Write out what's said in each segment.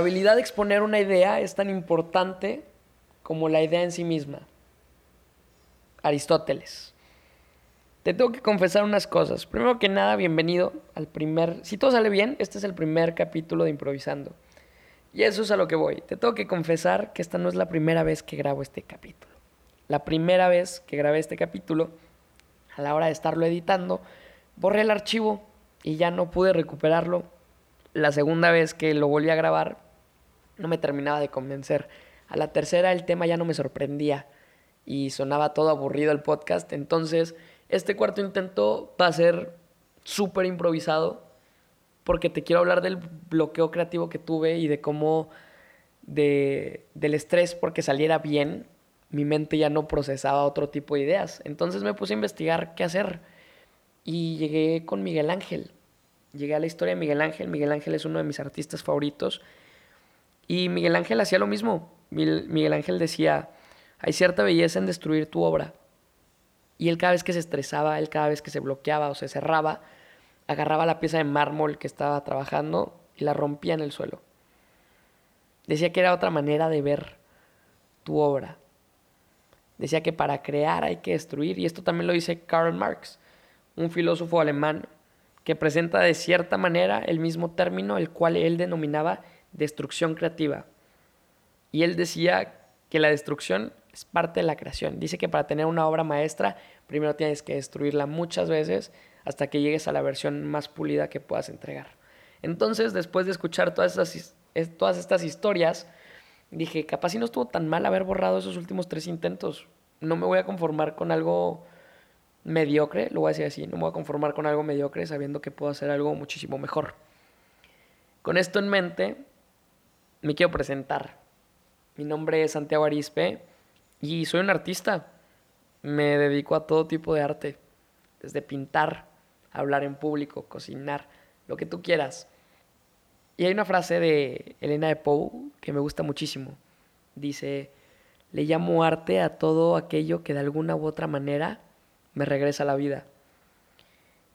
habilidad de exponer una idea es tan importante como la idea en sí misma. Aristóteles. Te tengo que confesar unas cosas. Primero que nada, bienvenido al primer... Si todo sale bien, este es el primer capítulo de Improvisando. Y eso es a lo que voy. Te tengo que confesar que esta no es la primera vez que grabo este capítulo. La primera vez que grabé este capítulo, a la hora de estarlo editando, borré el archivo y ya no pude recuperarlo. La segunda vez que lo volví a grabar, no me terminaba de convencer. A la tercera el tema ya no me sorprendía y sonaba todo aburrido el podcast. Entonces, este cuarto intento va a ser súper improvisado porque te quiero hablar del bloqueo creativo que tuve y de cómo de, del estrés porque saliera bien, mi mente ya no procesaba otro tipo de ideas. Entonces me puse a investigar qué hacer y llegué con Miguel Ángel. Llegué a la historia de Miguel Ángel. Miguel Ángel es uno de mis artistas favoritos. Y Miguel Ángel hacía lo mismo. Miguel Ángel decía, hay cierta belleza en destruir tu obra. Y él cada vez que se estresaba, él cada vez que se bloqueaba o se cerraba, agarraba la pieza de mármol que estaba trabajando y la rompía en el suelo. Decía que era otra manera de ver tu obra. Decía que para crear hay que destruir, y esto también lo dice Karl Marx, un filósofo alemán que presenta de cierta manera el mismo término, el cual él denominaba destrucción creativa. Y él decía que la destrucción es parte de la creación. Dice que para tener una obra maestra, primero tienes que destruirla muchas veces hasta que llegues a la versión más pulida que puedas entregar. Entonces, después de escuchar todas, estas, todas estas historias, dije, capaz si no estuvo tan mal haber borrado esos últimos tres intentos. No me voy a conformar con algo mediocre, lo voy a decir así, no me voy a conformar con algo mediocre sabiendo que puedo hacer algo muchísimo mejor. Con esto en mente, me quiero presentar. Mi nombre es Santiago Arispe y soy un artista. Me dedico a todo tipo de arte, desde pintar, hablar en público, cocinar, lo que tú quieras. Y hay una frase de Elena de Poe que me gusta muchísimo. Dice, le llamo arte a todo aquello que de alguna u otra manera me regresa a la vida.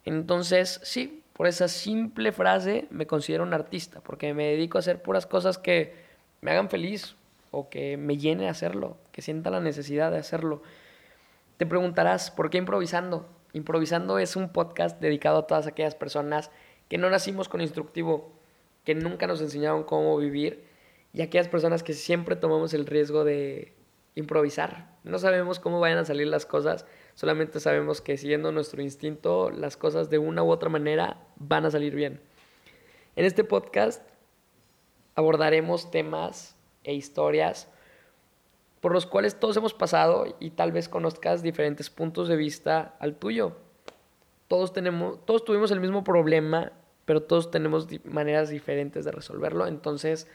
Entonces, sí, por esa simple frase me considero un artista, porque me dedico a hacer puras cosas que me hagan feliz o que me llene hacerlo, que sienta la necesidad de hacerlo. Te preguntarás, ¿por qué improvisando? Improvisando es un podcast dedicado a todas aquellas personas que no nacimos con instructivo, que nunca nos enseñaron cómo vivir y aquellas personas que siempre tomamos el riesgo de improvisar. No sabemos cómo vayan a salir las cosas, Solamente sabemos que siguiendo nuestro instinto, las cosas de una u otra manera van a salir bien. En este podcast abordaremos temas e historias por los cuales todos hemos pasado y tal vez conozcas diferentes puntos de vista al tuyo. Todos tenemos, todos tuvimos el mismo problema, pero todos tenemos maneras diferentes de resolverlo. Entonces,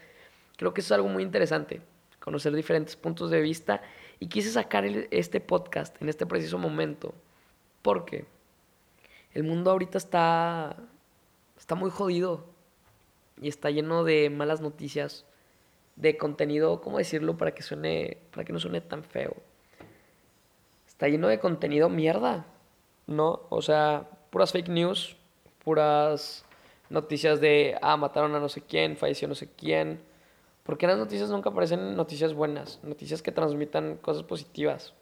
creo que eso es algo muy interesante, conocer diferentes puntos de vista y quise sacar este podcast en este preciso momento porque el mundo ahorita está, está muy jodido y está lleno de malas noticias, de contenido, ¿cómo decirlo para que suene, para que no suene tan feo? Está lleno de contenido mierda, ¿no? O sea, puras fake news, puras noticias de, ah, mataron a no sé quién, falleció no sé quién, porque en las noticias nunca aparecen noticias buenas, noticias que transmitan cosas positivas.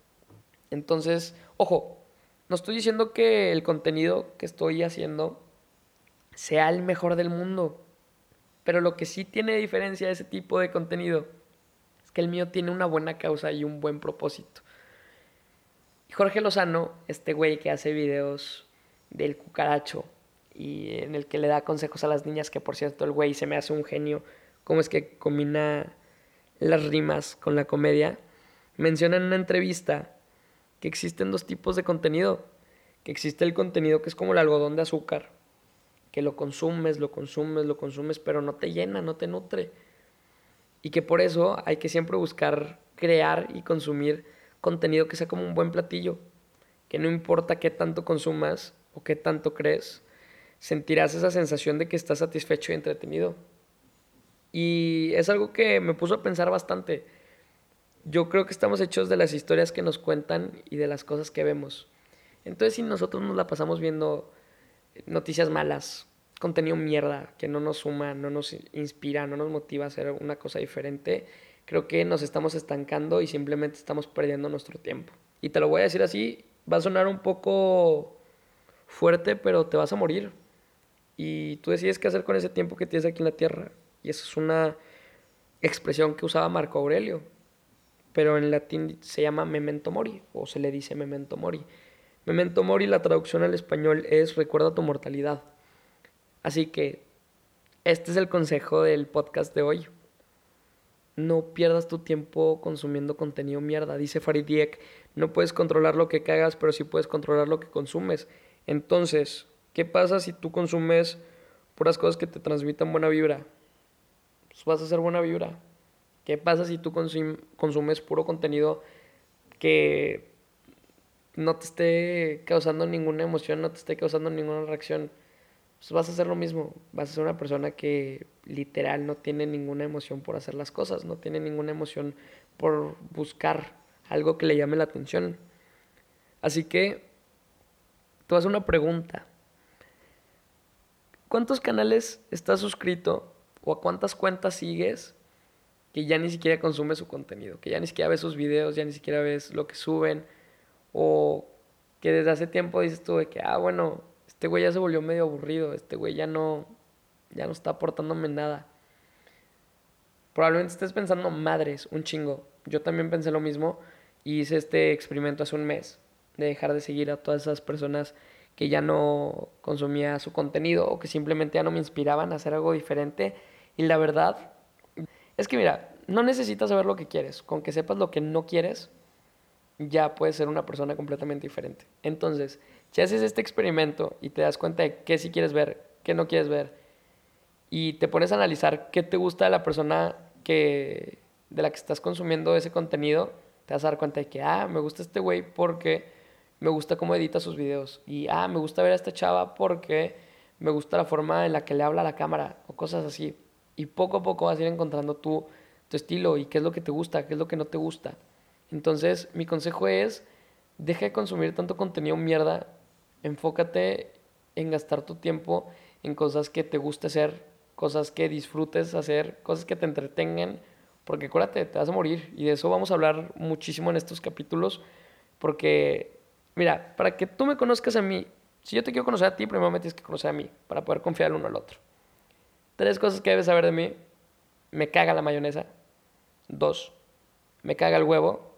Entonces, ojo, no estoy diciendo que el contenido que estoy haciendo sea el mejor del mundo, pero lo que sí tiene diferencia de ese tipo de contenido es que el mío tiene una buena causa y un buen propósito. Y Jorge Lozano, este güey que hace videos del cucaracho y en el que le da consejos a las niñas, que por cierto el güey se me hace un genio cómo es que combina las rimas con la comedia, menciona en una entrevista que existen dos tipos de contenido. Que existe el contenido que es como el algodón de azúcar, que lo consumes, lo consumes, lo consumes, pero no te llena, no te nutre. Y que por eso hay que siempre buscar crear y consumir contenido que sea como un buen platillo. Que no importa qué tanto consumas o qué tanto crees, sentirás esa sensación de que estás satisfecho y entretenido. Y es algo que me puso a pensar bastante. Yo creo que estamos hechos de las historias que nos cuentan y de las cosas que vemos. Entonces, si nosotros nos la pasamos viendo noticias malas, contenido mierda, que no nos suma, no nos inspira, no nos motiva a hacer una cosa diferente, creo que nos estamos estancando y simplemente estamos perdiendo nuestro tiempo. Y te lo voy a decir así, va a sonar un poco fuerte, pero te vas a morir. Y tú decides qué hacer con ese tiempo que tienes aquí en la tierra. Y eso es una expresión que usaba Marco Aurelio, pero en latín se llama memento mori, o se le dice memento mori. Memento mori, la traducción al español es recuerda tu mortalidad. Así que este es el consejo del podcast de hoy. No pierdas tu tiempo consumiendo contenido mierda. Dice Farid Diek, no puedes controlar lo que cagas, pero sí puedes controlar lo que consumes. Entonces, ¿qué pasa si tú consumes puras cosas que te transmitan buena vibra? Pues vas a hacer buena vibra. ¿Qué pasa si tú consumes puro contenido que no te esté causando ninguna emoción, no te esté causando ninguna reacción? Pues vas a hacer lo mismo. Vas a ser una persona que literal no tiene ninguna emoción por hacer las cosas, no tiene ninguna emoción por buscar algo que le llame la atención. Así que, tú haces una pregunta. ¿Cuántos canales estás suscrito o a cuántas cuentas sigues que ya ni siquiera consumes su contenido, que ya ni siquiera ves sus videos, ya ni siquiera ves lo que suben, o que desde hace tiempo dices tú de que, ah, bueno, este güey ya se volvió medio aburrido, este güey ya no, ya no está aportándome nada. Probablemente estés pensando, madres, un chingo. Yo también pensé lo mismo y hice este experimento hace un mes de dejar de seguir a todas esas personas que ya no consumía su contenido o que simplemente ya no me inspiraban a hacer algo diferente. Y la verdad es que mira, no necesitas saber lo que quieres. Con que sepas lo que no quieres, ya puedes ser una persona completamente diferente. Entonces, si haces este experimento y te das cuenta de qué sí quieres ver, qué no quieres ver, y te pones a analizar qué te gusta de la persona que, de la que estás consumiendo ese contenido, te vas a dar cuenta de que, ah, me gusta este güey porque me gusta cómo edita sus videos. Y, ah, me gusta ver a esta chava porque me gusta la forma en la que le habla a la cámara o cosas así. Y poco a poco vas a ir encontrando tu, tu estilo y qué es lo que te gusta, qué es lo que no te gusta. Entonces, mi consejo es, deja de consumir tanto contenido mierda, enfócate en gastar tu tiempo en cosas que te guste hacer, cosas que disfrutes hacer, cosas que te entretengan, porque acuérdate, te vas a morir. Y de eso vamos a hablar muchísimo en estos capítulos, porque, mira, para que tú me conozcas a mí, si yo te quiero conocer a ti, primero me tienes que conocer a mí, para poder confiar el uno al otro. Tres cosas que debes saber de mí. Me caga la mayonesa. Dos, me caga el huevo.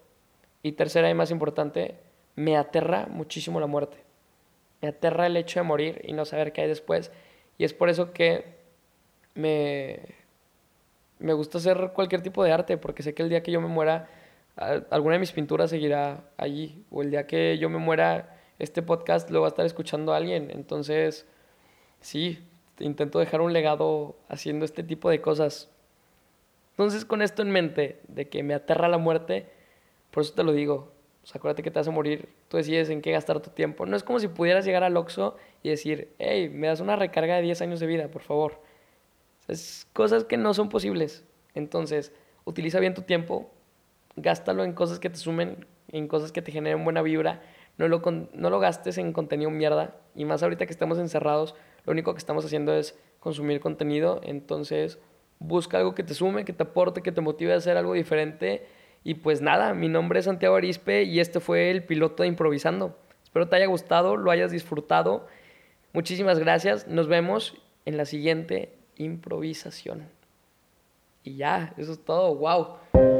Y tercera y más importante, me aterra muchísimo la muerte. Me aterra el hecho de morir y no saber qué hay después. Y es por eso que me, me gusta hacer cualquier tipo de arte, porque sé que el día que yo me muera, alguna de mis pinturas seguirá allí, o el día que yo me muera, este podcast lo va a estar escuchando alguien. Entonces, sí, intento dejar un legado haciendo este tipo de cosas. Entonces, con esto en mente, de que me aterra la muerte, por eso te lo digo. O acuérdate que te vas a morir, tú decides en qué gastar tu tiempo. No es como si pudieras llegar al Oxxo y decir, hey, me das una recarga de 10 años de vida, por favor. Es cosas que no son posibles. Entonces, utiliza bien tu tiempo, gástalo en cosas que te sumen, en cosas que te generen buena vibra. No lo, no lo gastes en contenido mierda. Y más ahorita que estamos encerrados, lo único que estamos haciendo es consumir contenido. Entonces, busca algo que te sume, que te aporte, que te motive a hacer algo diferente. Y pues nada, mi nombre es Santiago Arispe y este fue el piloto de Improvisando. Espero te haya gustado, lo hayas disfrutado. Muchísimas gracias. Nos vemos en la siguiente improvisación. Y ya, eso es todo. ¡Wow!